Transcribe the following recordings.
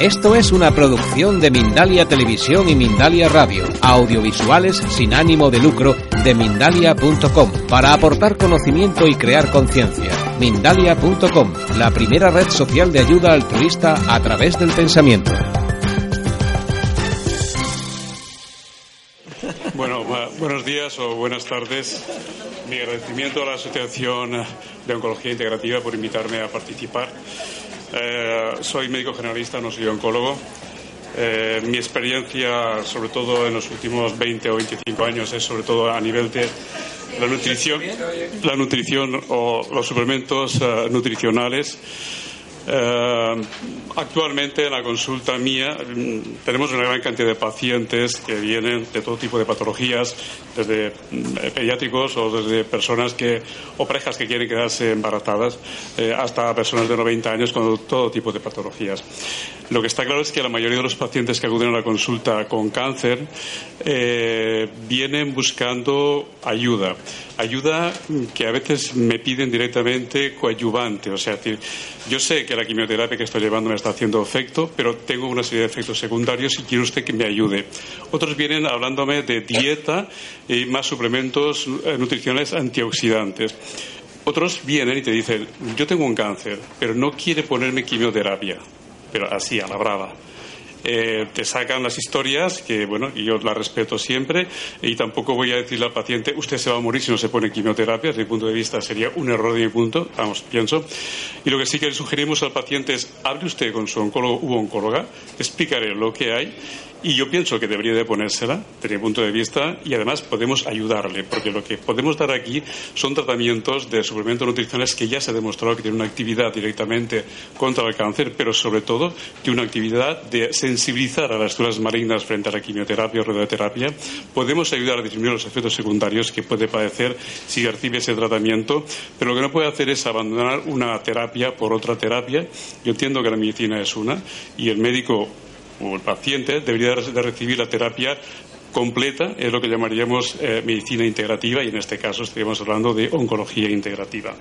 Esto es una producción de Mindalia Televisión y Mindalia Radio, audiovisuales sin ánimo de lucro de mindalia.com, para aportar conocimiento y crear conciencia. Mindalia.com, la primera red social de ayuda altruista a través del pensamiento. Bueno, buenos días o buenas tardes. Mi agradecimiento a la Asociación de Oncología Integrativa por invitarme a participar. Eh, soy médico generalista, no soy oncólogo. Eh, mi experiencia, sobre todo en los últimos 20 o 25 años, es sobre todo a nivel de la nutrición, la nutrición o los suplementos eh, nutricionales. Eh, actualmente en la consulta mía mm, tenemos una gran cantidad de pacientes que vienen de todo tipo de patologías, desde mm, pediátricos o desde personas que o parejas que quieren quedarse embarazadas eh, hasta personas de 90 años con todo tipo de patologías. Lo que está claro es que la mayoría de los pacientes que acuden a la consulta con cáncer eh, vienen buscando ayuda, ayuda que a veces me piden directamente coadyuvante, o sea, yo sé que la quimioterapia que estoy llevando me está haciendo efecto, pero tengo una serie de efectos secundarios y quiere usted que me ayude. Otros vienen hablándome de dieta y más suplementos eh, nutricionales antioxidantes. Otros vienen y te dicen, yo tengo un cáncer, pero no quiere ponerme quimioterapia, pero así, a la brava. Eh, te sacan las historias, que bueno, yo las respeto siempre, y tampoco voy a decirle al paciente, usted se va a morir si no se pone quimioterapia, desde mi punto de vista sería un error de mi punto, vamos, pienso. Y lo que sí que le sugerimos al paciente es, hable usted con su oncólogo u oncóloga, explicaré lo que hay y yo pienso que debería de ponérsela, desde mi punto de vista, y además podemos ayudarle, porque lo que podemos dar aquí son tratamientos de suplementos nutricionales que ya se ha demostrado que tienen una actividad directamente contra el cáncer, pero sobre todo tiene una actividad de sensibilizar a las células malignas frente a la quimioterapia o radioterapia. Podemos ayudar a disminuir los efectos secundarios que puede padecer si recibe ese tratamiento, pero lo que no puede hacer es abandonar una terapia por otra terapia. Yo entiendo que la medicina es una y el médico o el paciente debería de recibir la terapia completa, es lo que llamaríamos eh, medicina integrativa y en este caso estaríamos hablando de oncología integrativa.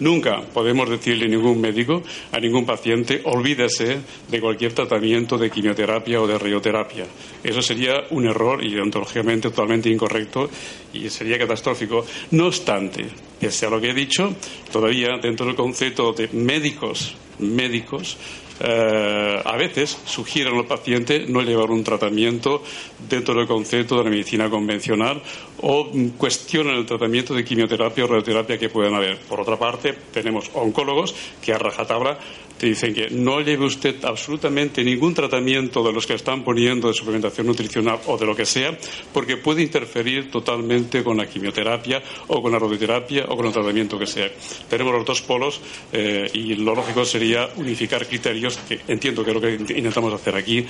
Nunca podemos decirle a ningún médico, a ningún paciente, olvídese de cualquier tratamiento de quimioterapia o de radioterapia. Eso sería un error y ontológicamente totalmente incorrecto y sería catastrófico. No obstante, pese a lo que he dicho, todavía dentro del concepto de médicos, médicos, eh, a veces sugieren al paciente no llevar un tratamiento dentro del concepto de la medicina convencional o cuestionan el tratamiento de quimioterapia o radioterapia que puedan haber. Por otra parte, tenemos oncólogos que a rajatabla te dicen que no lleve usted absolutamente ningún tratamiento de los que están poniendo de suplementación nutricional o de lo que sea, porque puede interferir totalmente con la quimioterapia o con la radioterapia o con el tratamiento que sea. Tenemos los dos polos eh, y lo lógico sería unificar criterios, que entiendo que es lo que intentamos hacer aquí,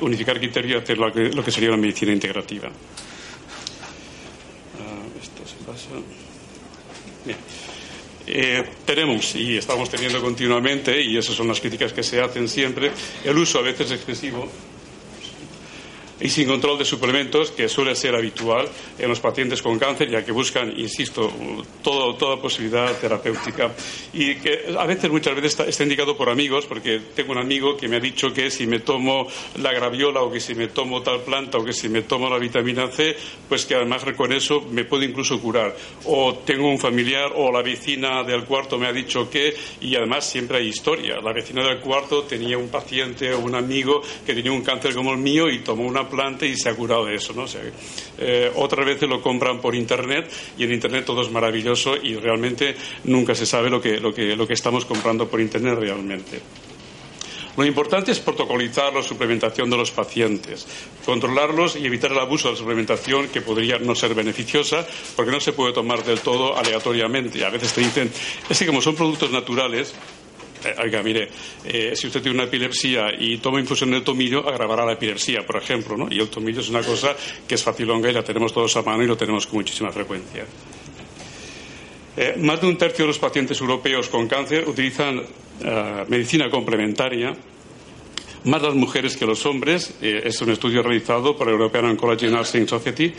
unificar criterios y hacer lo que, lo que sería una medicina integrativa. Ah, esto se pasa. Bien. Eh, tenemos y estamos teniendo continuamente, y esas son las críticas que se hacen siempre, el uso a veces excesivo y sin control de suplementos, que suele ser habitual en los pacientes con cáncer, ya que buscan, insisto, toda posibilidad terapéutica. Y que a veces, muchas veces, está, indicado por amigos, porque tengo un amigo que me ha dicho que si me tomo la graviola o que si me tomo tal planta o que si me tomo la vitamina C, pues que además con eso me puedo incluso curar. O tengo un familiar o la vecina del cuarto me ha dicho que, y además siempre hay historia. La vecina del cuarto tenía un paciente o un amigo que tenía un cáncer como el mío y tomó una y se ha curado de eso, ¿no? O sea, eh, otras veces lo compran por internet y en internet todo es maravilloso y realmente nunca se sabe lo que, lo que, lo que estamos comprando por internet realmente. Lo importante es protocolizar la suplementación de los pacientes, controlarlos y evitar el abuso de la suplementación que podría no ser beneficiosa porque no se puede tomar del todo aleatoriamente. A veces te dicen, es que como son productos naturales, oiga, mire, eh, si usted tiene una epilepsia y toma infusión de tomillo, agravará la epilepsia, por ejemplo, ¿no? Y el tomillo es una cosa que es facilonga y la tenemos todos a mano y lo tenemos con muchísima frecuencia. Eh, más de un tercio de los pacientes europeos con cáncer utilizan medicina complementaria más las mujeres que los hombres. es un estudio realizado por la European Oncology Nursing Society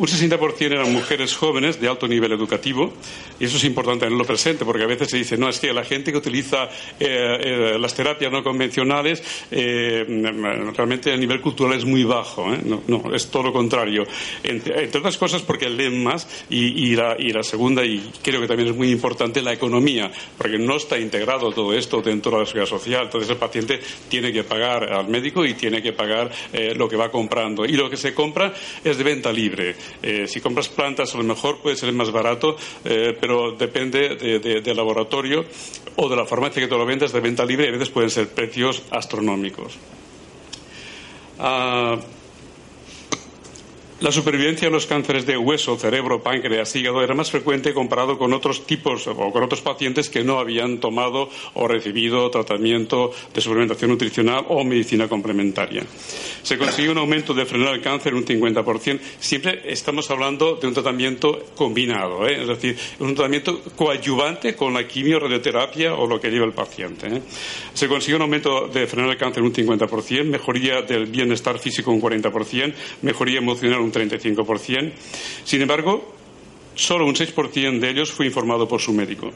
un 60% eran mujeres jóvenes de alto nivel educativo, y eso es importante tenerlo presente, porque a veces se dice, no, es que la gente que utiliza eh, eh, las terapias no convencionales, eh, realmente el nivel cultural es muy bajo. No, es todo lo contrario. Entre, otras cosas porque leen más, y, la, y la segunda, y creo que también es muy importante, la economía, porque no está integrado todo esto dentro de la seguridad social. Entonces el paciente tiene que pagar al médico y tiene que pagar lo que va comprando. Y lo que se compra es de venta libre. Eh, si compras plantas, a lo mejor puede ser más barato, eh, pero depende del laboratorio o de la farmacia que te lo vendas de venta libre y a veces pueden ser precios astronómicos. Ah, la supervivencia de los cánceres de hueso, cerebro, páncreas, hígado era más frecuente comparado con otros tipos o con otros pacientes que no habían tomado o recibido tratamiento de suplementación nutricional o medicina complementaria. Se consiguió un aumento de frenar el cáncer un 50%. Siempre estamos hablando de un tratamiento combinado, ¿eh? es decir, un tratamiento coadyuvante con la quimio, radioterapia o lo que lleva el paciente. ¿eh? Se consiguió un aumento de frenar el cáncer un 50%, mejoría del bienestar físico un 40%, mejoría emocional un 35%. Sin embargo, solo un 6% de ellos fue informado por su médico.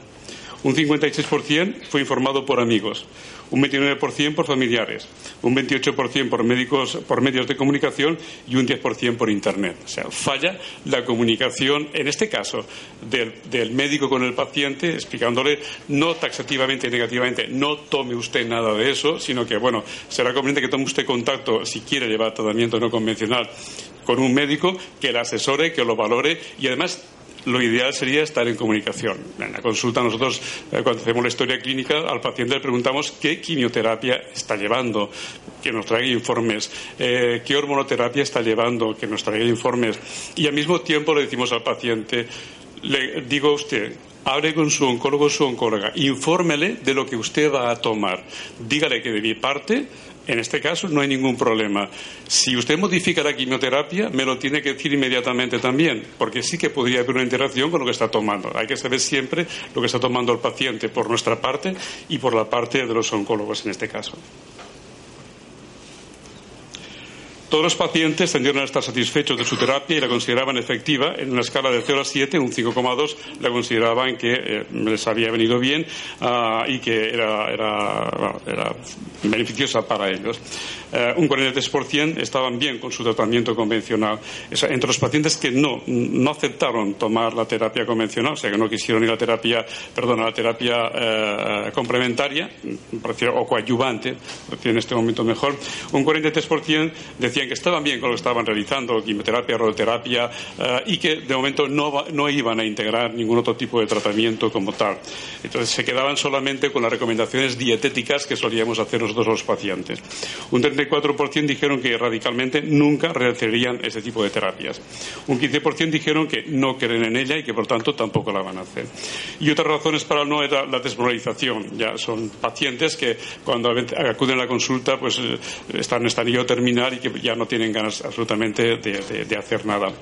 Un 56% fue informado por amigos, un 29% por familiares, un 28% por médicos, por medios de comunicación y un 10% por internet. O sea, falla la comunicación, en este caso, del, del, médico con el paciente, explicándole no taxativamente y negativamente, no tome usted nada de eso, sino que, bueno, será conveniente que tome usted contacto si quiere llevar tratamiento no convencional con un médico que le asesore, que lo valore y además lo ideal sería estar en comunicación. En la consulta nosotros, eh, cuando hacemos la historia clínica, al paciente le preguntamos qué quimioterapia está llevando, que nos traiga informes, eh, qué hormonoterapia está llevando, que nos traiga informes. Y al mismo tiempo le decimos al paciente, le digo a usted, hable con su oncólogo o su oncóloga, infórmele de lo que usted va a tomar. Dígale que de mi parte en este caso no hay ningún problema. Si usted modifica la quimioterapia, me lo tiene que decir inmediatamente también, porque sí que podría haber una interacción con lo que está tomando. Hay que saber siempre lo que está tomando el paciente por nuestra parte y por la parte de los oncólogos en este caso. Todos los pacientes tendieron a estar satisfechos de su terapia y la consideraban efectiva. En una escala de 0 a 7, un 5,2 la consideraban que eh, les había venido bien ah, y que era, era, beneficiosa para ellos. Eh, un 43% estaban bien con su tratamiento convencional. entre los pacientes que no, no aceptaron tomar la terapia convencional, o sea, que no quisieron ir a la terapia, perdón, a la terapia eh, complementaria, o coadyuvante, en este momento mejor, un 43% decían que estaban bien con lo que estaban realizando, quimioterapia, radioterapia, eh, y que de momento no, no, iban a integrar ningún otro tipo de tratamiento como tal. Entonces se quedaban solamente con las recomendaciones dietéticas que solíamos hacer nosotros los pacientes. Un 34% dijeron que radicalmente nunca realizarían ese tipo de terapias. Un 15% dijeron que no creen en ella y que por tanto tampoco la van a hacer. Y otras razones para no era la desmoralización. Ya son pacientes que cuando acuden a la consulta pues eh, están en estadio terminal y que ya no tienen ganas absolutamente de, hacer nada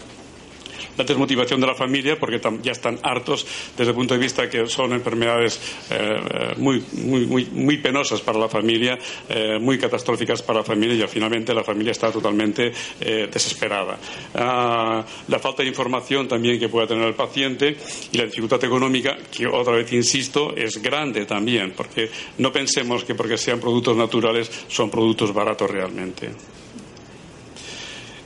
la desmotivación de la familia porque ya están hartos desde el punto de vista que son enfermedades eh, eh, muy, muy, muy, penosas para la familia, eh, muy catastróficas para la familia y finalmente la familia está totalmente desesperada. Ah, la falta de información también que pueda tener el paciente y la dificultad económica, que otra vez insisto, es grande también, porque no pensemos que porque sean productos naturales son productos baratos realmente.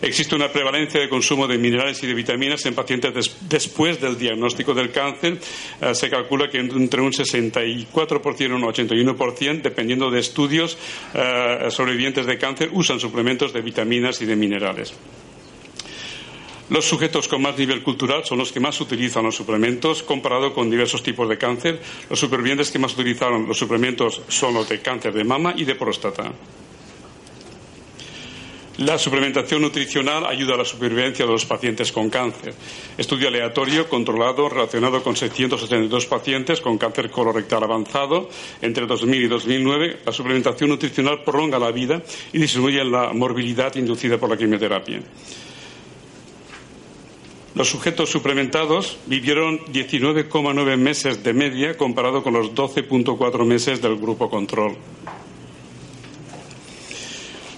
Existe una prevalencia de consumo de minerales y de vitaminas en pacientes después del diagnóstico del cáncer. Eh, se calcula que entre un 64% y un 81%, dependiendo de estudios, eh, sobrevivientes de cáncer usan suplementos de vitaminas y de minerales. Los sujetos con más nivel cultural son los que más utilizan los suplementos comparado con diversos tipos de cáncer. Los supervivientes que más utilizaron los suplementos son los de cáncer de mama y de próstata. La suplementación nutricional ayuda a la supervivencia de los pacientes con cáncer. Estudio aleatorio controlado relacionado con 672 pacientes con cáncer colorectal avanzado entre 2000 y 2009. La suplementación nutricional prolonga la vida y disminuye la morbilidad inducida por la quimioterapia. Los sujetos suplementados vivieron 19,9 meses de media comparado con los 12,4 meses del grupo control.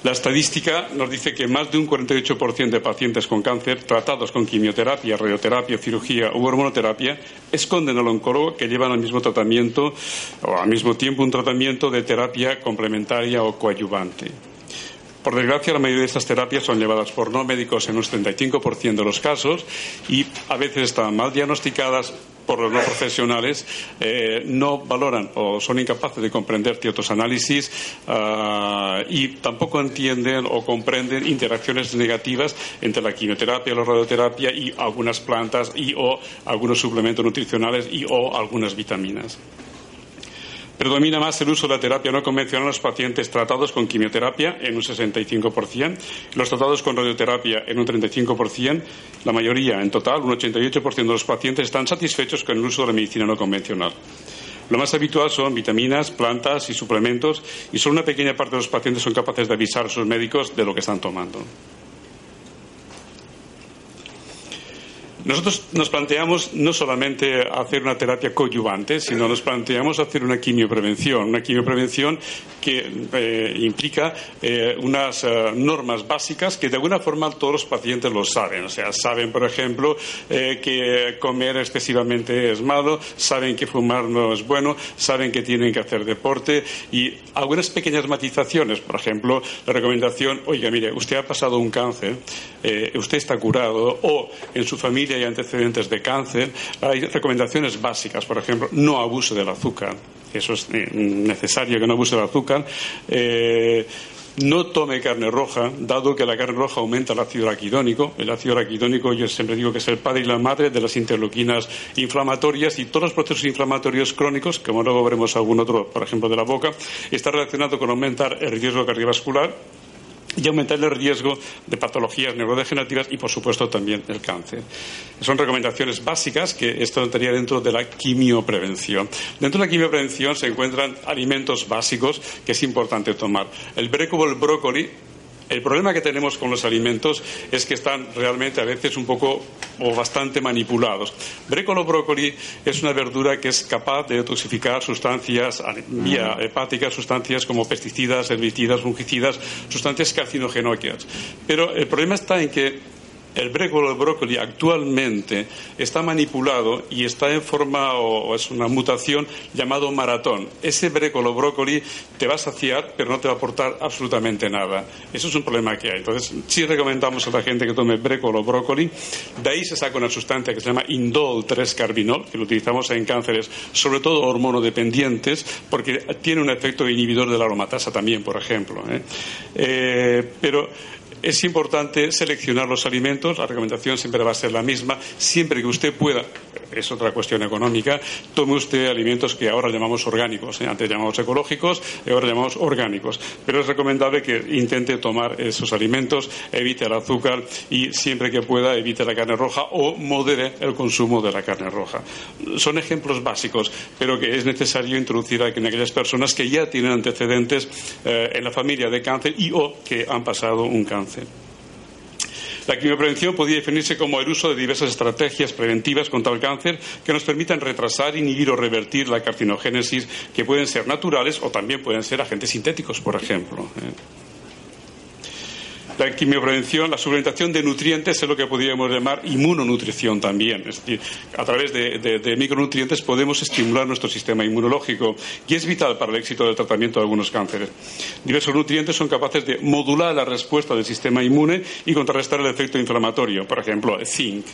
La estadística nos dice que más de un 48% de pacientes con cáncer tratados con quimioterapia, radioterapia, cirugía u hormonoterapia esconden al oncólogo que llevan al mismo tratamiento o al mismo tiempo un tratamiento de terapia complementaria o coadyuvante. Por desgracia, la mayoría de estas terapias son llevadas por no médicos en un 75% de los casos y a veces están mal diagnosticadas por los no profesionales, eh, no valoran o son incapaces de comprender ciertos análisis uh, y tampoco entienden o comprenden interacciones negativas entre la quimioterapia, la radioterapia y algunas plantas y o algunos suplementos nutricionales y o algunas vitaminas. Predomina más el uso de la terapia no convencional en los pacientes tratados con quimioterapia en un 65%, los tratados con radioterapia en un 35%, la mayoría, en total, un 88% de los pacientes están satisfechos con el uso de la medicina no convencional. Lo más habitual son vitaminas, plantas y suplementos y solo una pequeña parte de los pacientes son capaces de avisar a sus médicos de lo que están tomando. Nosotros nos planteamos no solamente hacer una terapia coadyuvante, sino nos planteamos hacer una quimioprevención, una quimioprevención que eh, implica eh, unas eh, normas básicas que de alguna forma todos los pacientes lo saben. O sea, saben, por ejemplo, que comer excesivamente es malo, saben que fumar no es bueno, saben que tienen que hacer deporte y algunas pequeñas matizaciones. Por ejemplo, la recomendación, oiga, mire, usted ha pasado un cáncer, usted está curado o en su familia hay antecedentes de cáncer, hay recomendaciones básicas, por ejemplo, no abuse del azúcar. Eso es eh, necesario que no abuse del azúcar. Eh, no tome carne roja, dado que la carne roja aumenta el ácido araquidónico. El ácido araquidónico, yo siempre digo que es el padre y la madre de las interleuquinas inflamatorias y todos los procesos inflamatorios crónicos, como luego veremos algún otro, por ejemplo, de la boca, está relacionado con aumentar el riesgo cardiovascular y aumentar el riesgo de patologías neurodegenerativas y, por supuesto, también el cáncer. Son recomendaciones básicas que esto entraría dentro de la quimioprevención. Dentro de la quimioprevención se encuentran alimentos básicos que es importante tomar. El brécolo, el brócoli, el problema que tenemos con los alimentos es que están realmente a veces un poco o bastante manipulados. Brécolo brócoli es una verdura que es capaz de detoxificar sustancias vía hepática, sustancias como pesticidas, herbicidas, fungicidas, sustancias carcinogénicas. Pero el problema está en que el brócoli actualmente está manipulado y está en forma o, es una mutación llamado maratón. Ese brócoli te va a saciar, pero no te va a aportar absolutamente nada. Eso es un problema que hay. Entonces, sí recomendamos a la gente que tome brécolo brócoli. De ahí se saca una sustancia que se llama indol 3-carbinol, que lo utilizamos en cánceres, sobre todo hormonodependientes, porque tiene un efecto inhibidor de la aromatasa también, por ejemplo. ¿eh? Eh, pero es importante seleccionar los alimentos, la recomendación siempre va a ser la misma, siempre que usted pueda, es otra cuestión económica, tome usted alimentos que ahora llamamos orgánicos, ¿eh? antes llamamos ecológicos ahora llamamos orgánicos, pero es recomendable que intente tomar esos alimentos, evite el azúcar y siempre que pueda evite la carne roja o modere el consumo de la carne roja. Son ejemplos básicos, pero que es necesario introducir en aquellas personas que ya tienen antecedentes eh, en la familia de cáncer y o que han pasado un cáncer. La quimioprevención podría definirse como el uso de diversas estrategias preventivas contra el cáncer que nos permitan retrasar, inhibir o revertir la carcinogénesis, que pueden ser naturales o también pueden ser agentes sintéticos, por ejemplo. La quimioprevención, la suplementación de nutrientes es lo que podríamos llamar inmunonutrición también. Es decir, a través de, micronutrientes podemos estimular nuestro sistema inmunológico y es vital para el éxito del tratamiento de algunos cánceres. Diversos nutrientes son capaces de modular la respuesta del sistema inmune y contrarrestar el efecto inflamatorio. Por ejemplo, el zinc.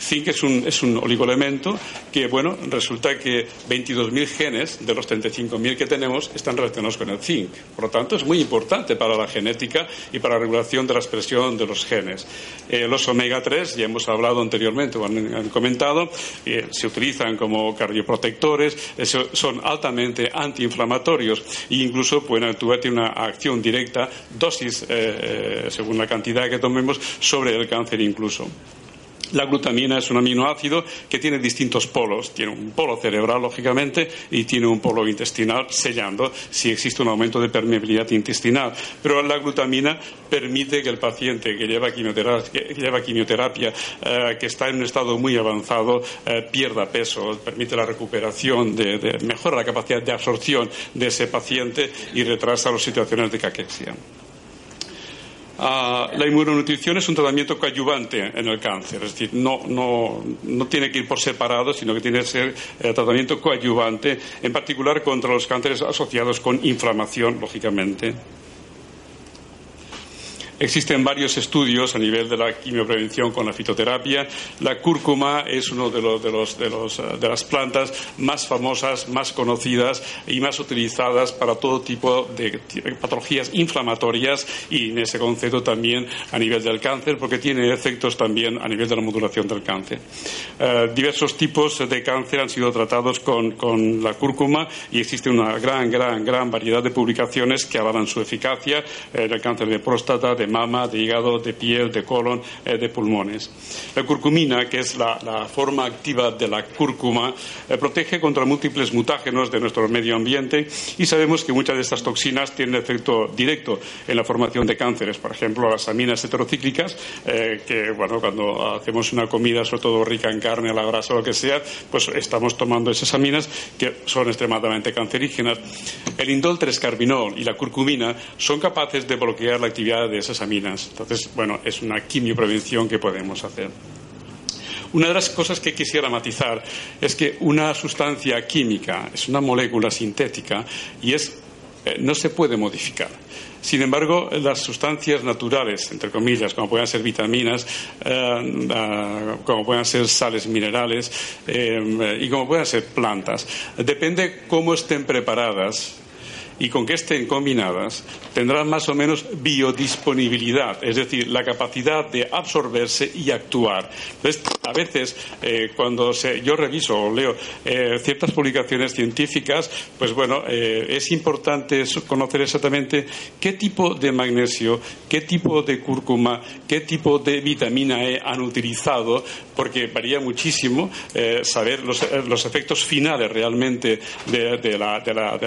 Zinc es un, es un oligoelemento que, bueno, resulta que 22.000 genes de los 35.000 que tenemos están relacionados con el zinc. Por lo tanto, es muy importante para la genética y para la regulación de la expresión de los genes. Eh, los omega 3, ya hemos hablado anteriormente, o han, comentado, eh, se utilizan como cardioprotectores, son altamente antiinflamatorios e incluso pueden actuar, tienen una acción directa, dosis eh, según la cantidad que tomemos, sobre el cáncer incluso. La glutamina es un aminoácido que tiene distintos polos. Tiene un polo cerebral, lógicamente, y tiene un polo intestinal, sellando si existe un aumento de permeabilidad intestinal. Pero la glutamina permite que el paciente que lleva quimioterapia, eh, que, está en un estado muy avanzado, eh, pierda peso, permite la recuperación, de, mejora la capacidad de absorción de ese paciente y retrasa las situaciones de caquexia. Ah, la inmunonutrición es un tratamiento coadyuvante en el cáncer, es decir, no, tiene que ir por separado, sino que tiene que ser eh, tratamiento coadyuvante, en particular contra los cánceres asociados con inflamación, lógicamente. Existen varios estudios a nivel de la quimioprevención con la fitoterapia. La cúrcuma es una de, los, de, los, de, los, eh, de, las plantas más famosas, más conocidas y más utilizadas para todo tipo de patologías inflamatorias y en ese concepto también a nivel del cáncer, porque tiene efectos también a nivel de la modulación del cáncer. Eh, diversos tipos de cáncer han sido tratados con, con, la cúrcuma y existe una gran, gran, gran variedad de publicaciones que avalan su eficacia en el cáncer de próstata, de mama, de hígado, de piel, de colon, eh, de pulmones. La curcumina, que es la, forma activa de la cúrcuma, eh, protege contra múltiples mutágenos de nuestro medio ambiente y sabemos que muchas de estas toxinas tienen efecto directo en la formación de cánceres. Por ejemplo, las aminas heterocíclicas, eh, que bueno, cuando hacemos una comida, sobre todo rica en carne, la grasa o lo que sea, pues estamos tomando esas aminas que son extremadamente cancerígenas. El indol 3-carbinol y la curcumina son capaces de bloquear la actividad de esas aminas. Entonces, bueno, es una quimioprevención que podemos hacer. Una de las cosas que quisiera matizar es que una sustancia química es una molécula sintética y es, eh, no se puede modificar. Sin embargo, las sustancias naturales, entre comillas, como pueden ser vitaminas, eh, ah, como pueden ser sales minerales eh, y como pueden ser plantas, depende cómo estén preparadas y con que estén combinadas tendrán más o menos biodisponibilidad, es decir, la capacidad de absorberse y actuar. Entonces, a veces, eh, cuando yo reviso o leo eh, ciertas publicaciones científicas, pues bueno, eh, es importante conocer exactamente qué tipo de magnesio, qué tipo de cúrcuma, qué tipo de vitamina E han utilizado, porque varía muchísimo saber los, efectos finales realmente de, la,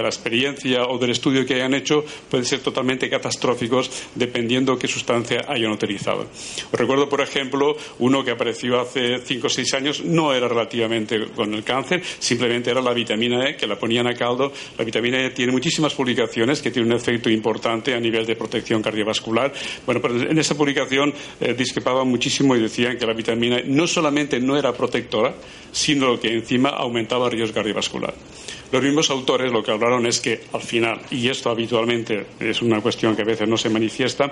experiencia del estudio que hayan hecho pueden ser totalmente catastróficos dependiendo qué sustancia hayan utilizado. Os recuerdo, por ejemplo, uno que apareció hace cinco o seis años, no era relativamente con el cáncer, simplemente era la vitamina E, que la ponían a caldo. La vitamina E tiene muchísimas publicaciones que tiene un efecto importante a nivel de protección cardiovascular. Bueno, pero en esa publicación eh, discrepaban muchísimo y decían que la vitamina E no solamente no era protectora, sino que encima aumentaba el riesgo cardiovascular. Los mismos autores lo que hablaron es que al final, y esto habitualmente es una cuestión que a veces no se manifiesta,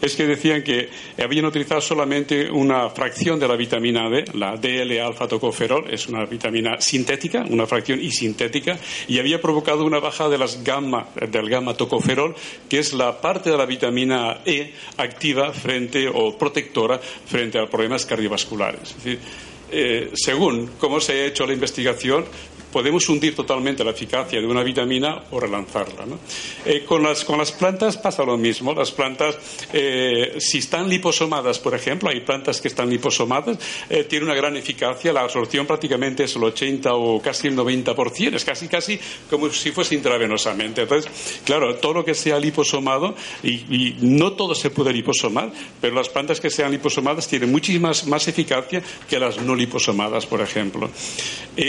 es que decían que habían utilizado solamente una fracción de la vitamina D, la DL-alfa-tocoferol, es una vitamina sintética, una fracción y sintética, y había provocado una baja de las gamma, del gamma-tocoferol, que es la parte de la vitamina E activa frente o protectora frente a problemas cardiovasculares. Es decir, eh, según cómo se ha hecho la investigación, podemos hundir totalmente la eficacia de una vitamina o relanzarla. Eh, con, las, con, las, plantas pasa lo mismo. Las plantas, eh, si están liposomadas, por ejemplo, hay plantas que están liposomadas, eh, tienen una gran eficacia. La absorción prácticamente es el 80 o casi el 90%. Es casi, casi como si fuese intravenosamente. Entonces, claro, todo lo que sea liposomado, y, y no todo se puede liposomar, pero las plantas que sean liposomadas tienen muchísima más eficacia que las no liposomadas, por ejemplo.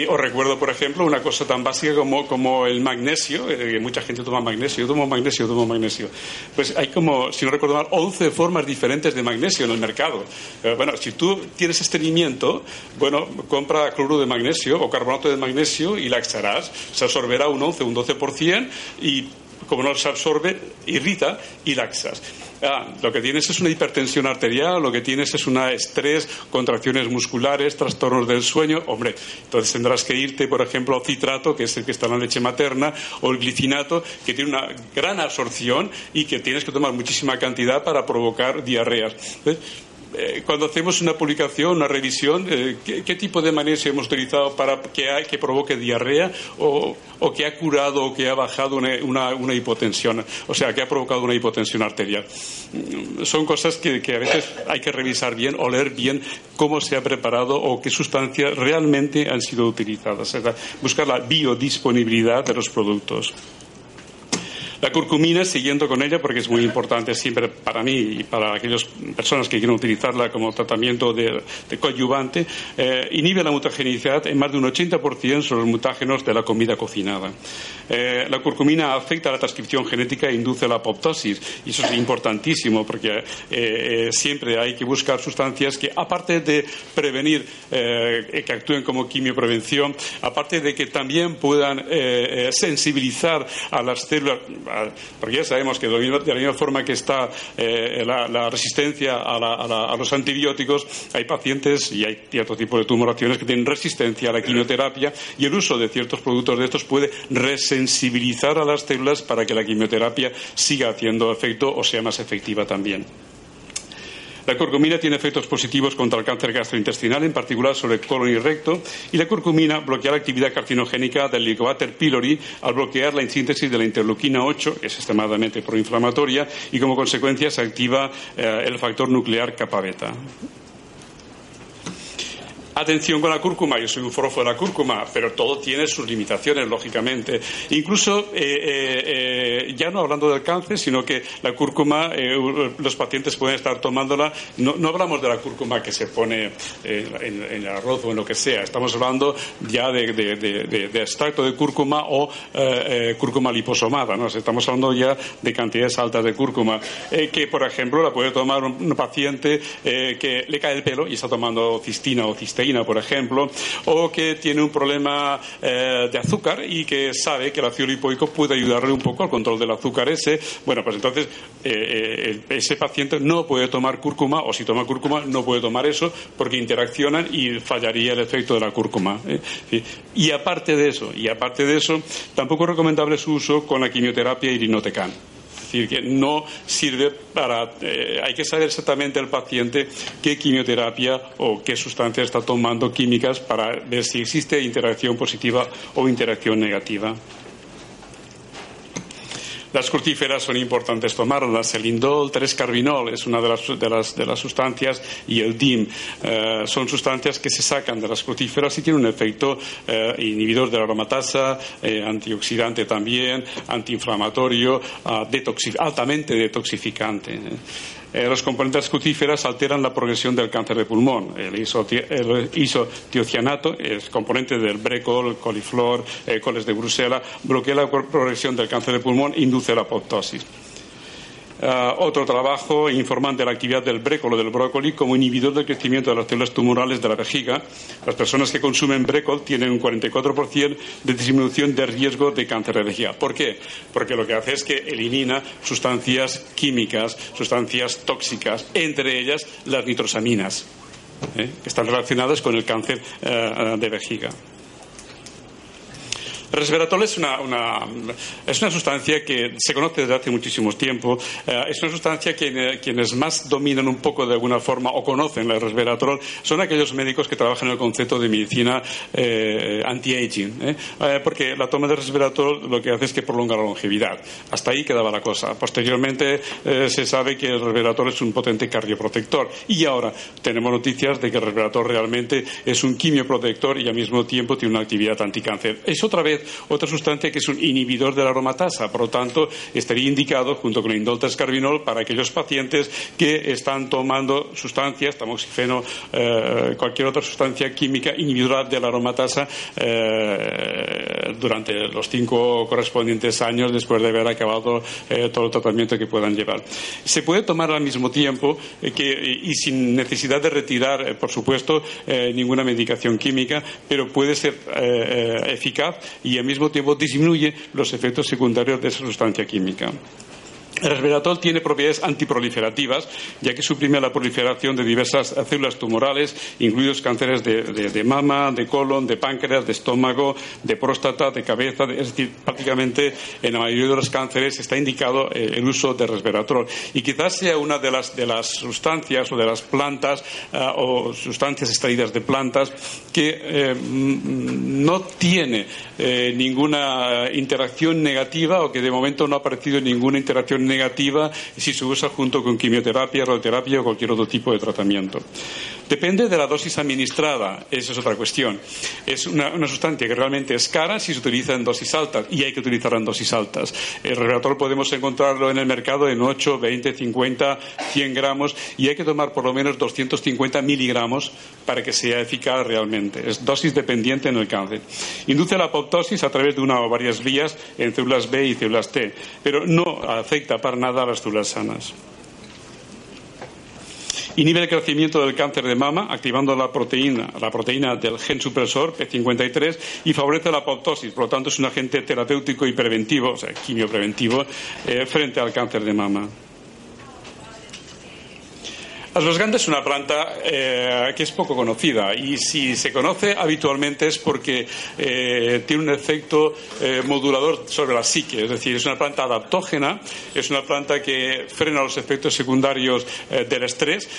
os recuerdo, por ejemplo, una cosa tan básica como, como el magnesio, eh, mucha gente toma magnesio, yo tomo magnesio, yo tomo magnesio. Pues hay como, si no recuerdo mal, 11 formas diferentes de magnesio en el mercado. Eh, bueno, si tú tienes estreñimiento, bueno, compra cloruro de magnesio o carbonato de magnesio y la extraerás. Se absorberá un 11, un 12% y como no se absorbe, irrita y laxas. Ah, lo que tienes es una hipertensión arterial, lo que tienes es un estrés, contracciones musculares, trastornos del sueño. Hombre, entonces tendrás que irte, por ejemplo, al citrato, que es el que está en la leche materna, o el glicinato, que tiene una gran absorción y que tienes que tomar muchísima cantidad para provocar diarreas. Eh, cuando hacemos una publicación, una revisión, eh, ¿qué, tipo de magnesio hemos utilizado para que, que provoque diarrea o, que ha curado o que ha bajado una, hipotensión, o sea, que ha provocado una hipotensión arterial? Mm, son cosas que, a veces hay que revisar bien o leer bien cómo se ha preparado o qué sustancias realmente han sido utilizadas. buscar la biodisponibilidad de los productos. La curcumina, siguiendo con ella, porque es muy importante siempre para mí y para aquellas personas que quieren utilizarla como tratamiento de, coadyuvante, eh, inhibe la mutagenidad en más de un 80% sobre los mutágenos de la comida cocinada. Eh, la curcumina afecta a la transcripción genética e induce la apoptosis, y eso es importantísimo porque eh, siempre hay que buscar sustancias que, aparte de prevenir que actúen como quimioprevención, aparte de que también puedan sensibilizar a las células, porque ya sabemos que de la misma forma que está eh, la, resistencia a, los antibióticos, hay pacientes y hay cierto tipo de tumoraciones que tienen resistencia a la quimioterapia y el uso de ciertos productos de estos puede resensibilizar a las células para que la quimioterapia siga haciendo efecto o sea más efectiva también. La curcumina tiene efectos positivos contra el cáncer gastrointestinal, en particular sobre el colon y recto, y la curcumina bloquea la actividad carcinogénica del Helicobacter pylori al bloquear la síntesis de la interleuquina 8, que es extremadamente proinflamatoria, y como consecuencia se activa eh, el factor nuclear kappa beta. Atención con la cúrcuma, yo soy un forofo de la cúrcuma, pero todo tiene sus limitaciones, lógicamente. Incluso, eh, eh, eh, ya no hablando del cáncer, sino que la cúrcuma, los pacientes pueden estar tomándola. No, hablamos de la cúrcuma que se pone en, el arroz o en lo que sea, estamos hablando ya de, extracto de cúrcuma o cúrcuma liposomada, ¿no? Estamos hablando ya de cantidades altas de cúrcuma, que, por ejemplo, la puede tomar un, paciente que le cae el pelo y está tomando cistina o cisteína por ejemplo, o que tiene un problema eh, de azúcar y que sabe que el ácido lipoico puede ayudarle un poco al control del azúcar ese, bueno, pues entonces eh, eh, ese paciente no puede tomar cúrcuma, o si toma cúrcuma no puede tomar eso porque interaccionan y fallaría el efecto de la cúrcuma. Y aparte de eso, y aparte de eso, tampoco es recomendable su uso con la quimioterapia irinotecan decir, que no sirve para. Eh, hay que saber exactamente el paciente qué quimioterapia o qué sustancias está tomando químicas para ver si existe interacción positiva o interacción negativa. Las crucíferas son importantes tomarlas. El indol 3-carbinol es una de las, de las, sustancias y el DIM eh, son sustancias que se sacan de las crucíferas y tienen un efecto eh, inhibidor de la aromatasa, eh, antioxidante también, antiinflamatorio, ah, altamente detoxificante. Eh, los componentes crucíferas alteran la progresión del cáncer de pulmón. El, isotiocianato, es componente del brecol, coliflor, eh, coles de Bruselas, bloquea la progresión del cáncer de pulmón e induce la apoptosis. Ah, otro trabajo informante de la actividad del brécol o del brócoli como inhibidor del crecimiento de las células tumorales de la vejiga. Las personas que consumen brécol tienen un 44% de disminución de riesgo de cáncer de vejiga. ¿Por qué? Porque lo que hace es que elimina sustancias químicas, sustancias tóxicas, entre ellas las nitrosaminas, ¿eh? que están relacionadas con el cáncer eh, de vejiga. Resveratrol es una, es una sustancia que se conoce desde hace muchísimo tiempo. Eh, es una sustancia que quienes más dominan un poco de alguna forma o conocen el resveratrol son aquellos médicos que trabajan en el concepto de medicina eh, anti-aging. ¿eh? porque la toma de resveratrol lo que hace es que prolonga la longevidad. Hasta ahí quedaba la cosa. Posteriormente se sabe que el resveratrol es un potente cardioprotector. Y ahora tenemos noticias de que el resveratrol realmente es un quimioprotector y al mismo tiempo tiene una actividad anticáncer. Es otra vez otra sustancia que es un inhibidor de la aromatasa. Por lo tanto, estaría indicado junto con el indoltascarbinol para aquellos pacientes que están tomando sustancias, tamoxifeno, eh, cualquier otra sustancia química inhibidora de la aromatasa eh, durante los cinco correspondientes años después de haber acabado eh, todo el tratamiento que puedan llevar. Se puede tomar al mismo tiempo y sin necesidad de retirar, por supuesto, ninguna medicación química, pero puede ser eficaz y al mismo tiempo disminuye los efectos secundarios de esa sustancia química. El resveratrol tiene propiedades antiproliferativas, ya que suprime la proliferación de diversas células tumorales, incluidos cánceres de, mama, de colon, de páncreas, de estómago, de próstata, de cabeza. es decir, prácticamente en la mayoría de los cánceres está indicado eh, el uso de resveratrol. Y quizás sea una de las, de las sustancias o de las plantas eh, o sustancias extraídas de plantas que eh, no tiene ninguna interacción negativa o que de momento no ha aparecido ninguna interacción negativa si se usa junto con quimioterapia, radioterapia o cualquier otro tipo de tratamiento. Depende de la dosis administrada, esa es otra cuestión. Es una, sustancia que realmente es cara si se utiliza en dosis altas y hay que utilizarla en dosis altas. El regulator podemos encontrarlo en el mercado en 8, 20, 50, 100 gramos y hay que tomar por lo menos 250 miligramos para que sea eficaz realmente. Es dosis dependiente en el cáncer. Induce la apoptosis a través de una o varias vías en células B y células T, pero no afecta para nada a las células sanas. Inhibe el crecimiento del cáncer de mama activando la proteína, la proteína del gen supresor P53 y favorece la apoptosis. Por lo tanto, es un agente terapéutico y preventivo, o sea, quimiopreventivo, eh, frente al cáncer de mama. La ashwagandha es una planta eh, que es poco conocida y si se conoce habitualmente es porque eh, tiene un efecto eh, modulador sobre la psique, es decir, es una planta adaptógena, es una planta que frena los efectos secundarios del estrés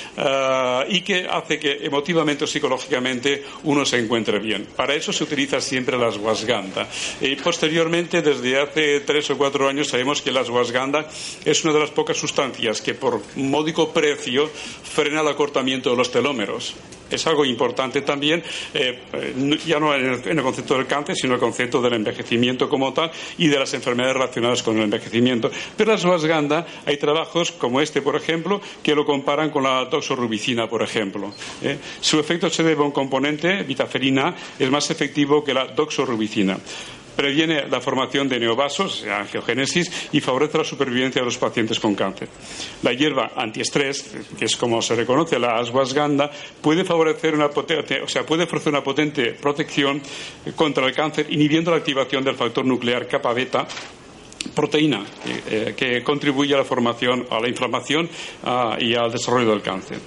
y que hace que emotivamente o psicológicamente uno se encuentre bien. Para eso se utiliza siempre la ashwagandha. Y posteriormente, desde hace tres o cuatro años, sabemos que la ashwagandha es una de las pocas sustancias que por módico precio frena el acortamiento de los telómeros. Es algo importante también, eh, ya no en el, concepto del cáncer, sino en el concepto del envejecimiento como tal y de las enfermedades relacionadas con el envejecimiento. Pero la suasganda, hay trabajos como este, por ejemplo, que lo comparan con la doxorubicina, por ejemplo. ¿eh? Su efecto se debe a un componente, vitaferina, es más efectivo que la doxorubicina previene la formación de neovasos, angiogénesis, y favorece la supervivencia de los pacientes con cáncer. La hierba antiestrés, que es como se reconoce la ashwagandha, puede favorecer una potente, o sea, puede ofrecer una potente protección contra el cáncer, inhibiendo la activación del factor nuclear kappa beta proteína eh, que contribuye a la formación, a la inflamación ah, y al desarrollo del cáncer.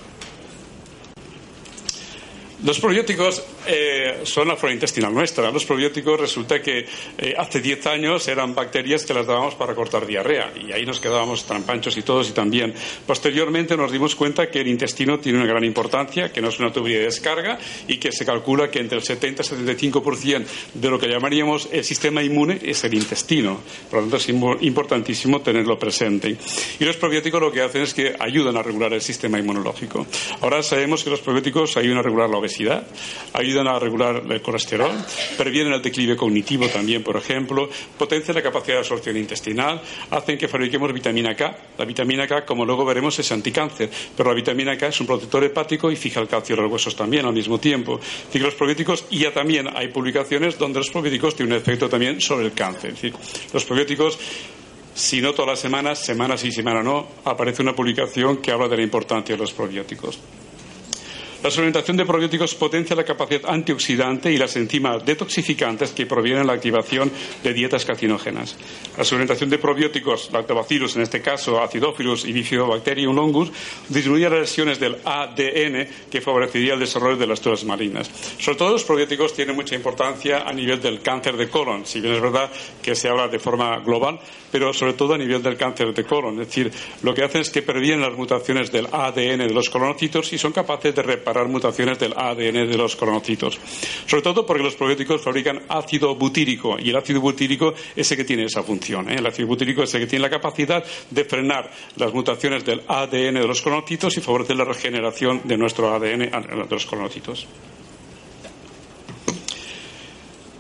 Los probióticos eh, son la flora intestinal nuestra. Los probióticos resulta que eh, hace 10 años eran bacterias que las dábamos para cortar diarrea y ahí nos quedábamos trampanchos y todos y también. Posteriormente nos dimos cuenta que el intestino tiene una gran importancia, que no es una tubería de descarga y que se calcula que entre el 70 y el 75% de lo que llamaríamos el sistema inmune es el intestino. Por lo tanto es importantísimo tenerlo presente. Y los probióticos lo que hacen es que ayudan a regular el sistema inmunológico. Ahora sabemos que los probióticos ayudan a regular la obesidad ayudan a regular el colesterol, previenen el declive cognitivo también, por ejemplo, potencian la capacidad de absorción intestinal, hacen que fabriquemos vitamina K. La vitamina K, como luego veremos, es anticáncer, pero la vitamina K es un protector hepático y fija el calcio de los huesos también al mismo tiempo. Y los probióticos, y ya también hay publicaciones donde los probióticos tienen un efecto también sobre el cáncer. Es decir, los probióticos si no todas las semanas, semanas y semana no, aparece una publicación que habla de la importancia de los probióticos. La suplementación de probióticos potencia la capacidad antioxidante y las enzimas detoxificantes que provienen de la activación de dietas carcinógenas. La suplementación de probióticos, lactobacillus, en este caso acidófilos y bifidobacterium longus, disminuye las lesiones del ADN que favorecería el desarrollo de las células malignas. Sobre todo los probióticos tienen mucha importancia a nivel del cáncer de colon, si bien es verdad que se habla de forma global, pero sobre todo a nivel del cáncer de colon. Es decir, lo que hacen es que previenen las mutaciones del ADN de los colonocitos y son capaces de reparar mutaciones del ADN de los colonocitos. Sobre todo porque los probióticos fabrican ácido butírico y el ácido butírico es el que tiene esa función. ¿eh? El ácido butírico es el que tiene la capacidad de frenar las mutaciones del ADN de los colonocitos y favorecer la regeneración de nuestro ADN de los colonocitos.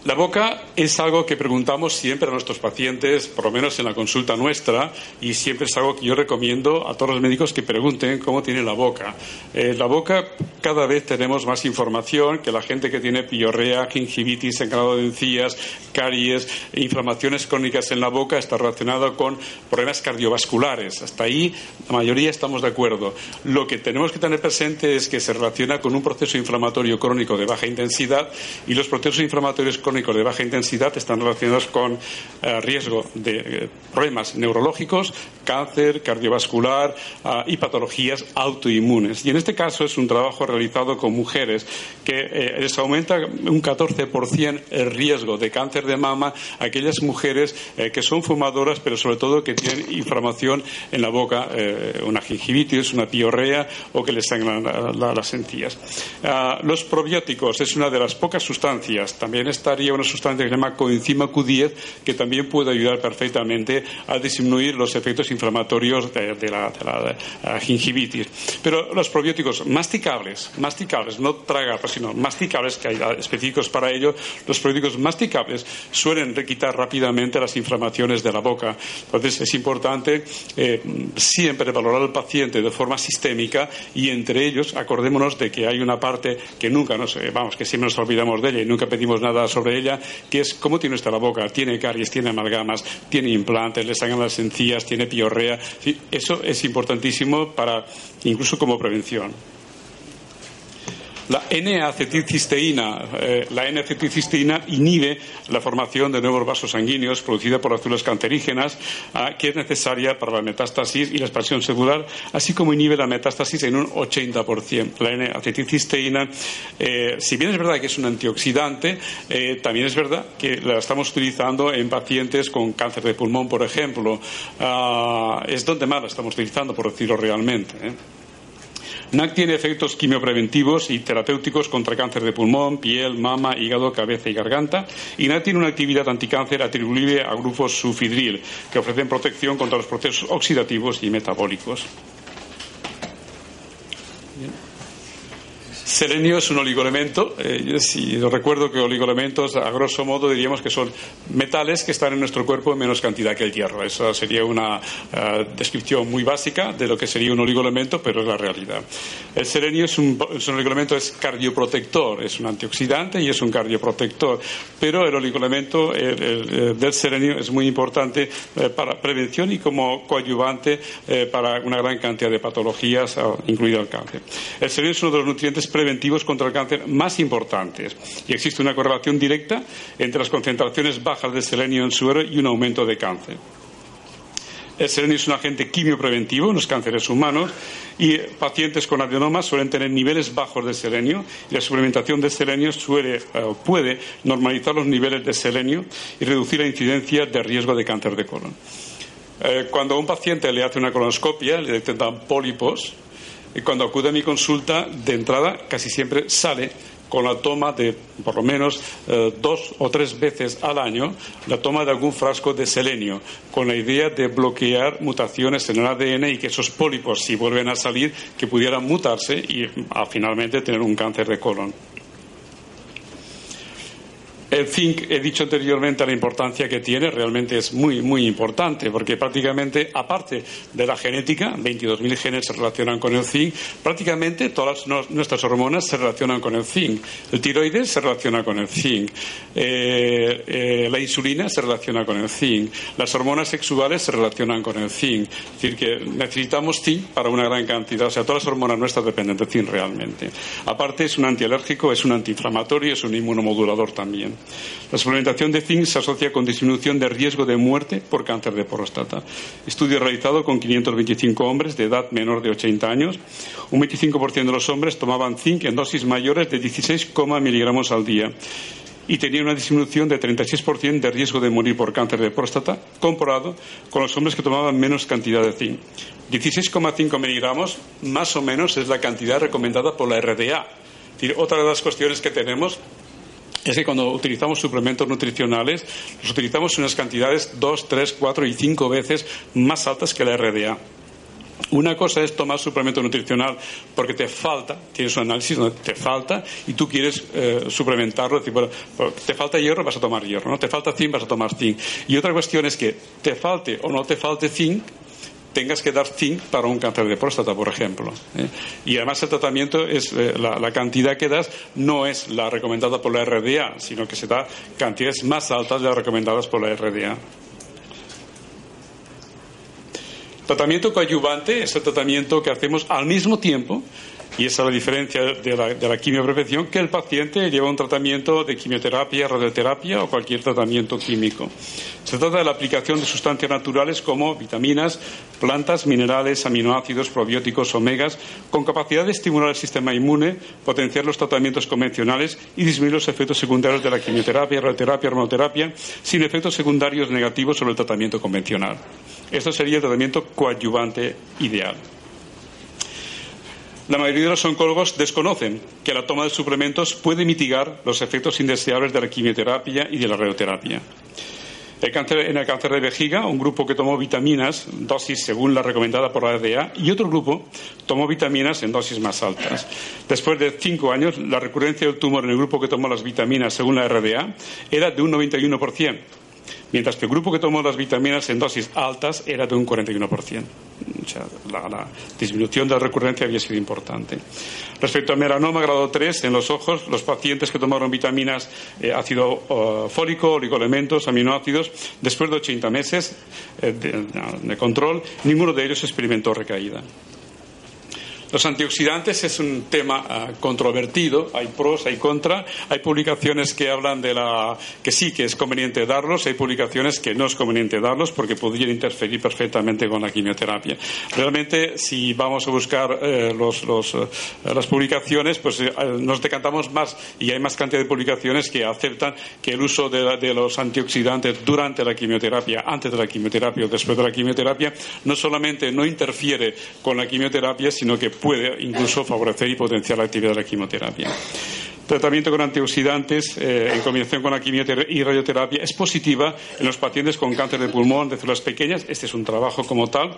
La boca es algo que preguntamos siempre a nuestros pacientes, por lo menos en la consulta nuestra, y siempre es algo que yo recomiendo a todos los médicos que pregunten cómo tiene la boca. Eh, la boca cada vez tenemos más información que la gente que tiene piorrea, gingivitis, sangrado de encías, caries, inflamaciones crónicas en la boca está relacionada con problemas cardiovasculares. Hasta ahí la mayoría estamos de acuerdo. Lo que tenemos que tener presente es que se relaciona con un proceso inflamatorio crónico de baja intensidad y los procesos inflamatorios crónicos crónicos de baja intensidad están relacionados con eh, riesgo de eh, problemas neurológicos, cáncer, cardiovascular ah, y patologías autoinmunes. Y en este caso es un trabajo realizado con mujeres que eh, les aumenta un 14% el riesgo de cáncer de mama a aquellas mujeres que son fumadoras, pero sobre todo que tienen inflamación en la boca, una gingivitis, una piorrea o que les sangran las encías. Ah, los probióticos es una de las pocas sustancias. También estaría una sustancia que se llama coenzima Q10 que también puede ayudar perfectamente a disminuir los efectos inflamatorios de, la, gingivitis. Pero los probióticos masticables, masticables, no tragables, sino masticables, que hay específicos para ello, los probióticos masticables suelen quitar rápidamente las inflamaciones de la boca. Entonces es importante eh, siempre valorar al paciente de forma sistémica y entre ellos acordémonos de que hay una parte que nunca nos, vamos, que siempre nos olvidamos de ella y nunca pedimos nada sobre ella, que es cómo tiene nuestra la boca. Tiene caries, tiene amalgamas, tiene implantes, le sangran las encías, tiene piorrea. Eso es importantísimo para, incluso como prevención. La N-acetilcisteína, eh, la N-acetilcisteína inhibe la formación de nuevos vasos sanguíneos producida por las células cancerígenas, ah, que es necesaria para la metástasis y la expansión celular, así como inhibe la metástasis en un 80%. La N-acetilcisteína, eh, si bien es verdad que es un antioxidante, eh, también es verdad que la estamos utilizando en pacientes con cáncer de pulmón, por ejemplo. Ah, es donde más la estamos utilizando, por decirlo realmente. NAC tiene efectos quimiopreventivos y terapéuticos contra cáncer de pulmón, piel, mama, hígado, cabeza y garganta. Y NAC tiene una actividad anticáncer atribuible a grupos sufidril, que ofrecen protección contra los procesos oxidativos y metabólicos. Selenio es un oligoelemento. Eh, si recuerdo que oligoelementos, a grosso modo, diríamos que son metales que están en nuestro cuerpo en menos cantidad que el hierro. Esa sería una eh, descripción muy básica de lo que sería un oligoelemento, pero es la realidad. El selenio es un, oligoelemento, es cardioprotector, es un antioxidante y es un cardioprotector. Pero el oligoelemento del selenio es muy importante eh, para prevención y como coadyuvante para una gran cantidad de patologías, incluido el cáncer. El selenio es uno de los nutrientes preventivos contra el cáncer más importantes y existe una correlación directa entre las concentraciones bajas de selenio en suero y un aumento de cáncer. El selenio es un agente quimiopreventivo en los cánceres humanos y pacientes con adenomas suelen tener niveles bajos de selenio y la suplementación de selenio suele, eh, puede normalizar los niveles de selenio y reducir la incidencia de riesgo de cáncer de colon. Eh, cuando a un paciente le hace una colonoscopia, le detectan pólipos, cuando acude a mi consulta, de entrada casi siempre sale con la toma de por lo menos eh, dos o tres veces al año la toma de algún frasco de selenio, con la idea de bloquear mutaciones en el ADN y que esos pólipos, si vuelven a salir, que pudieran mutarse y a, finalmente tener un cáncer de colon. El zinc, he dicho anteriormente la importancia que tiene, realmente es muy, muy importante, porque prácticamente, aparte de la genética, 22.000 genes se relacionan con el zinc, prácticamente todas nuestras hormonas se relacionan con el zinc. El tiroides se relaciona con el zinc, eh, eh, la insulina se relaciona con el zinc, las hormonas sexuales se relacionan con el zinc. Es decir, que necesitamos zinc para una gran cantidad, o sea, todas las hormonas nuestras dependen del zinc realmente. Aparte, es un antialérgico, es un antiinflamatorio, es un inmunomodulador también. La suplementación de zinc se asocia con disminución de riesgo de muerte por cáncer de próstata. Estudio realizado con 525 hombres de edad menor de 80 años. Un 25% de los hombres tomaban zinc en dosis mayores de 16, miligramos al día y tenía una disminución de 36% de riesgo de morir por cáncer de próstata, comparado con los hombres que tomaban menos cantidad de zinc. 16,5 miligramos, más o menos, es la cantidad recomendada por la RDA. Otra de las cuestiones que tenemos es que cuando utilizamos suplementos nutricionales, los utilizamos en unas cantidades dos, tres, cuatro y cinco veces más altas que la RDA. Una cosa es tomar suplemento nutricional porque te falta, tienes un análisis donde te falta y tú quieres eh, suplementarlo, decir, bueno, te falta hierro, vas a tomar hierro, ¿no? Te falta zinc, vas a tomar zinc. Y otra cuestión es que te falte o no te falte zinc, tengas que dar zinc para un cáncer de próstata, por ejemplo. ¿eh? Y además el tratamiento es eh, la, cantidad que das no es la recomendada por la RDA, sino que se da cantidades más altas de las recomendadas por la RDA. Tratamiento coadyuvante es el tratamiento que hacemos al mismo tiempo y esa es la diferencia de la, de que el paciente lleva un tratamiento de quimioterapia, radioterapia o cualquier tratamiento químico. Se trata de la aplicación de sustancias naturales como vitaminas, plantas, minerales, aminoácidos, probióticos, omegas, con capacidad de estimular el sistema inmune, potenciar los tratamientos convencionales y disminuir los efectos secundarios de la quimioterapia, radioterapia, hormonoterapia, sin efectos secundarios negativos sobre el tratamiento convencional. Esto sería el tratamiento coadyuvante ideal. La mayoría de los oncólogos desconocen que la toma de suplementos puede mitigar los efectos indeseables de la quimioterapia y de la radioterapia. En el cáncer de vejiga, un grupo que tomó vitaminas, dosis según la recomendada por la FDA, y otro grupo tomó vitaminas en dosis más altas. Después de cinco años, la recurrencia del tumor en el grupo que tomó las vitaminas según la RDA era de un 91% mientras que el grupo que tomó las vitaminas en dosis altas era de un 41%. O sea, la, disminución de la recurrencia había sido importante. Respecto al melanoma grado 3 en los ojos, los pacientes que tomaron vitaminas, eh, ácido uh, fólico, oligoelementos, aminoácidos, después de 80 meses eh, de control, ninguno de ellos experimentó recaída. Los antioxidantes es un tema uh, controvertido, hay pros, hay contra, hay publicaciones que hablan de la que sí que es conveniente darlos, hay publicaciones que no es conveniente darlos porque podrían interferir perfectamente con la quimioterapia. Realmente, si vamos a buscar eh, los, los, eh, las publicaciones, pues eh, nos decantamos más y hay más cantidad de publicaciones que aceptan que el uso de, de los antioxidantes durante la quimioterapia, antes de la quimioterapia o después de la quimioterapia, no solamente no interfiere con la quimioterapia, sino que puede incluso favorecer y potenciar la actividad de la quimioterapia. Tratamiento con antioxidantes eh, en combinación con la quimioterapia y radioterapia es positiva en los pacientes con cáncer de pulmón, de células pequeñas. Este es un trabajo como tal.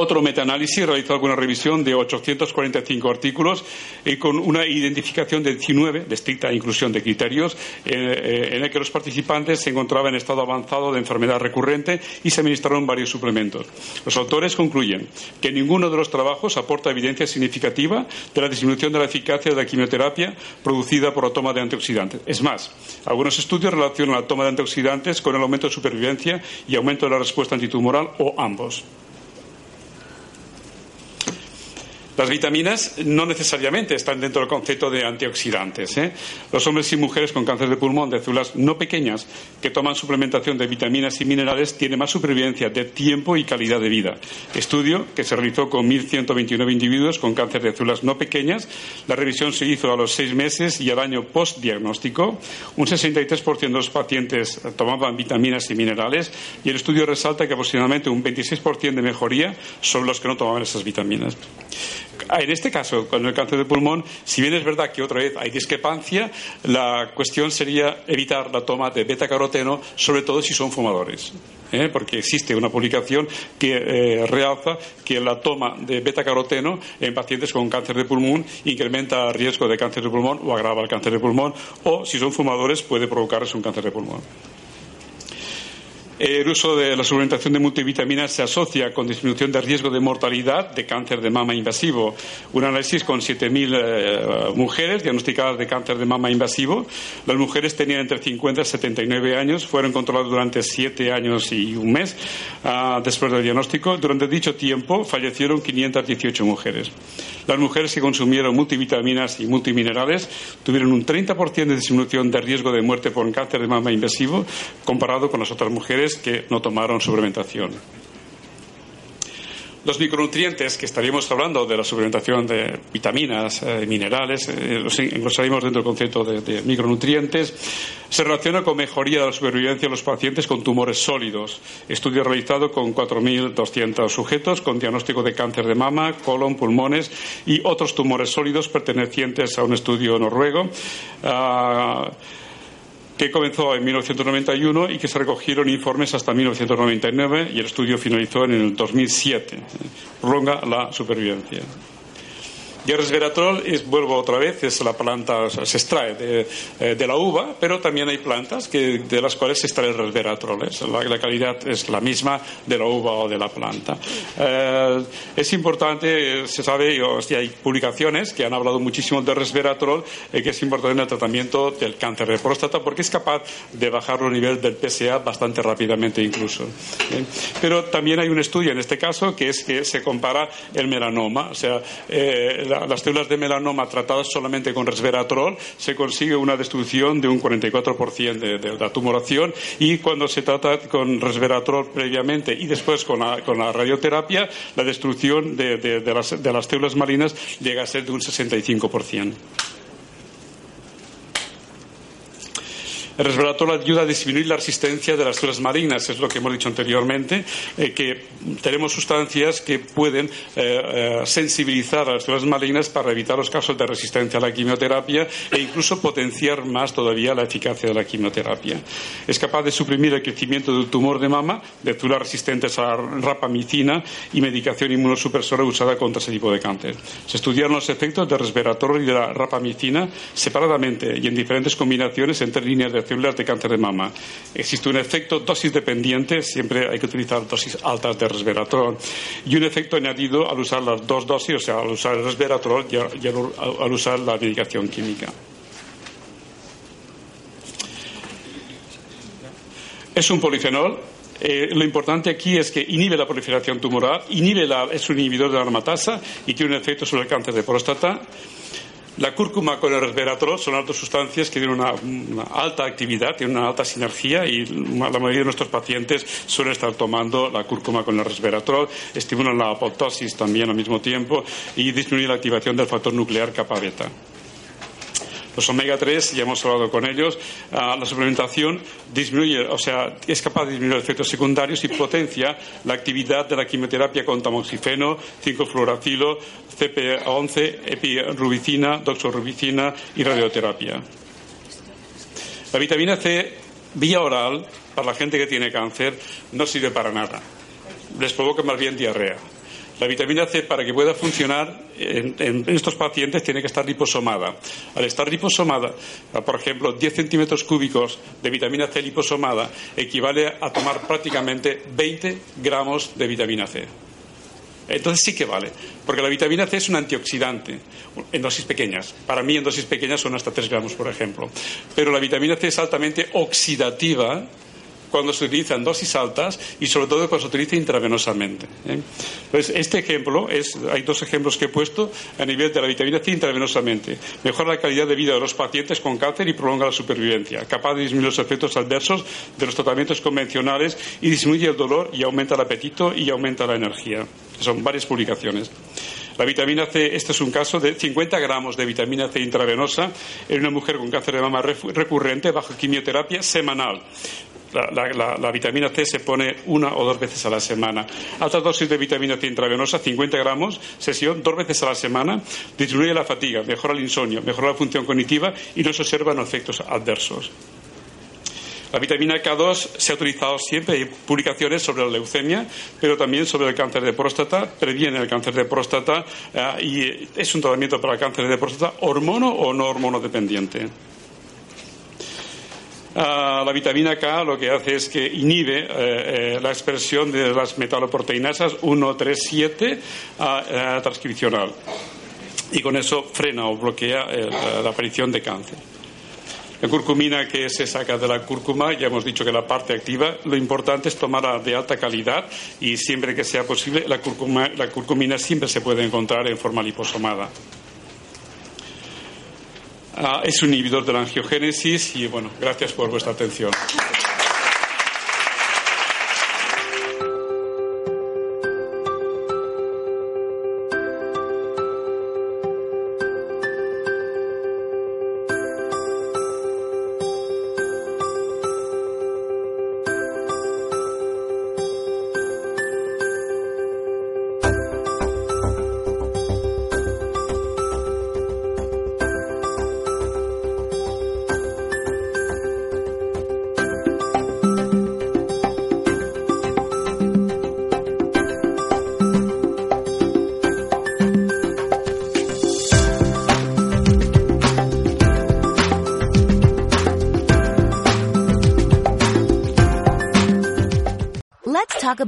Otro metaanálisis realizó alguna revisión de 845 artículos y con una identificación de 19 de estricta inclusión de criterios eh, en el que los participantes se encontraban en estado avanzado de enfermedad recurrente y se administraron varios suplementos. Los autores concluyen que ninguno de los trabajos aporta evidencia significativa de la disminución de la eficacia de la quimioterapia producida por la toma de antioxidantes. Es más, algunos estudios relacionan la toma de antioxidantes con el aumento de supervivencia y aumento de la respuesta antitumoral o ambos. Las vitaminas no necesariamente están dentro del concepto de antioxidantes. ¿eh? Los hombres y mujeres con cáncer de pulmón de células no pequeñas que toman suplementación de vitaminas y minerales tienen más supervivencia de tiempo y calidad de vida. Estudio que se realizó con 1.129 individuos con cáncer de células no pequeñas. La revisión se hizo a los seis meses y al año postdiagnóstico. Un 63% de los pacientes tomaban vitaminas y minerales y el estudio resalta que aproximadamente un 26% de mejoría son los que no tomaban esas vitaminas. Ah, en este caso, con el cáncer de pulmón, si bien es verdad que otra vez hay discrepancia, la cuestión sería evitar la toma de beta-caroteno, sobre todo si son fumadores. ¿eh? Porque existe una publicación que eh, realza que la toma de beta-caroteno en pacientes con cáncer de pulmón incrementa el riesgo de cáncer de pulmón o agrava el cáncer de pulmón, o si son fumadores puede provocarles un cáncer de pulmón. El uso de la suplementación de multivitaminas se asocia con disminución de riesgo de mortalidad de cáncer de mama invasivo. Un análisis con 7.000 eh, mujeres diagnosticadas de cáncer de mama invasivo. Las mujeres tenían entre 50 y 79 años, fueron controladas durante 7 años y un mes uh, después del diagnóstico. Durante dicho tiempo fallecieron 518 mujeres. Las mujeres que consumieron multivitaminas y multiminerales tuvieron un 30% de disminución de riesgo de muerte por cáncer de mama invasivo comparado con las otras mujeres que no tomaron suplementación. Los micronutrientes, que estaríamos hablando de la suplementación de vitaminas, eh, minerales, eh, los ingresaríamos dentro del concepto de, de, micronutrientes, se relaciona con mejoría de la supervivencia de los pacientes con tumores sólidos. Estudio realizado con 4.200 sujetos con diagnóstico de cáncer de mama, colon, pulmones y otros tumores sólidos pertenecientes a un estudio noruego. Uh, que comenzó en 1991 y que se recogieron informes hasta 1999 y el estudio finalizó en el 2007. Prolonga la supervivencia. Y el resveratrol, es, vuelvo otra vez, es la planta, se extrae de, eh, de, la uva, pero también hay plantas que, de las cuales se extrae el resveratrol. La, la, calidad es la misma de la uva o de la planta. Eh, es importante, se sabe, y hay publicaciones que han hablado muchísimo del resveratrol, eh, que es importante en el tratamiento del cáncer de próstata porque es capaz de bajar los niveles del PSA bastante rápidamente incluso. Pero también hay un estudio en este caso que es que se compara el melanoma, o sea, las células de melanoma tratadas solamente con resveratrol se consigue una destrucción de un 44% de, de, la tumoración y cuando se trata con resveratrol previamente y después con la, con la radioterapia, la destrucción de, de las, las células malignas llega a ser de un 65%. El resveratrol ayuda a disminuir la resistencia de las células malignas, es lo que hemos dicho anteriormente, eh, que tenemos sustancias que pueden eh, eh, sensibilizar a las células malignas para evitar los casos de resistencia a la quimioterapia e incluso potenciar más todavía la eficacia de la quimioterapia. Es capaz de suprimir el crecimiento del tumor de mama de células resistentes a la rapamicina y medicación inmunosupresora usada contra ese tipo de cáncer. Se estudiaron los efectos del resveratrol y de la rapamicina separadamente y en diferentes combinaciones entre líneas de células de cáncer de mama. Existe un efecto dosis dependiente, siempre hay que utilizar dosis altas de resveratrol, y un efecto añadido al usar las dos dosis, o sea, al usar el resveratrol y al usar la medicación química. Es un polifenol eh, lo importante aquí es que inhibe la proliferación tumoral, inhibe la, es un inhibidor de la aromatasa y tiene un efecto sobre el cáncer de próstata. La cúrcuma con el resveratrol son dos sustancias que tienen una, alta actividad, tienen una alta sinergia y la mayoría de nuestros pacientes suelen estar tomando la cúrcuma con el resveratrol, estimulan la apoptosis también al mismo tiempo y disminuyen la activación del factor nuclear kappa beta. Los omega 3, ya hemos hablado con ellos, ah, la suplementación disminuye, o sea, es capaz de disminuir efectos secundarios y potencia la actividad de la quimioterapia con tamoxifeno, 5-fluoracilo, CP11, epirubicina, doxorubicina y radioterapia. La vitamina C vía oral para la gente que tiene cáncer no sirve para nada. Les provoca más bien diarrea. La vitamina C, para que pueda funcionar en, estos pacientes, tiene que estar liposomada. Al estar liposomada, por ejemplo, 10 centímetros cúbicos de vitamina C liposomada equivale a tomar prácticamente 20 gramos de vitamina C. Entonces sí que vale, porque la vitamina C es un antioxidante en dosis pequeñas. Para mí en dosis pequeñas son hasta 3 gramos, por ejemplo. Pero la vitamina C es altamente oxidativa cuando se utiliza en dosis altas y sobre todo cuando se utiliza intravenosamente. ¿eh? Este ejemplo, es, hay dos ejemplos que he puesto a nivel de la vitamina C intravenosamente. Mejora la calidad de vida de los pacientes con cáncer y prolonga la supervivencia. Capaz de disminuir los efectos adversos de los tratamientos convencionales y disminuye el dolor y aumenta el apetito y aumenta la energía. Son varias publicaciones. La vitamina C, este es un caso de 50 gramos de vitamina C intravenosa en una mujer con cáncer de mama recurrente bajo quimioterapia semanal. La, vitamina C se pone una o dos veces a la semana. Alta dosis de vitamina C intravenosa, 50 gramos, sesión dos veces a la semana, disminuye la fatiga, mejora el insomnio, mejora la función cognitiva y no se observan efectos adversos. La vitamina K2 se ha utilizado siempre, hay publicaciones sobre la leucemia, pero también sobre el cáncer de próstata, previene el cáncer de próstata eh, y es un tratamiento para el cáncer de próstata hormono o no hormono dependiente. Ah, la vitamina K lo que hace es que inhibe eh, eh, la expresión de las metaloproteinasas 137 uh, transcripcional y con eso frena o bloquea la aparición de cáncer. La curcumina que se saca de la cúrcuma, ya hemos dicho que la parte activa, lo importante es tomarla de alta calidad y siempre que sea posible, la curcumina siempre se puede encontrar en forma liposomada. Ah, es un inhibidor de la angiogénesis y bueno, gracias por vuestra atención.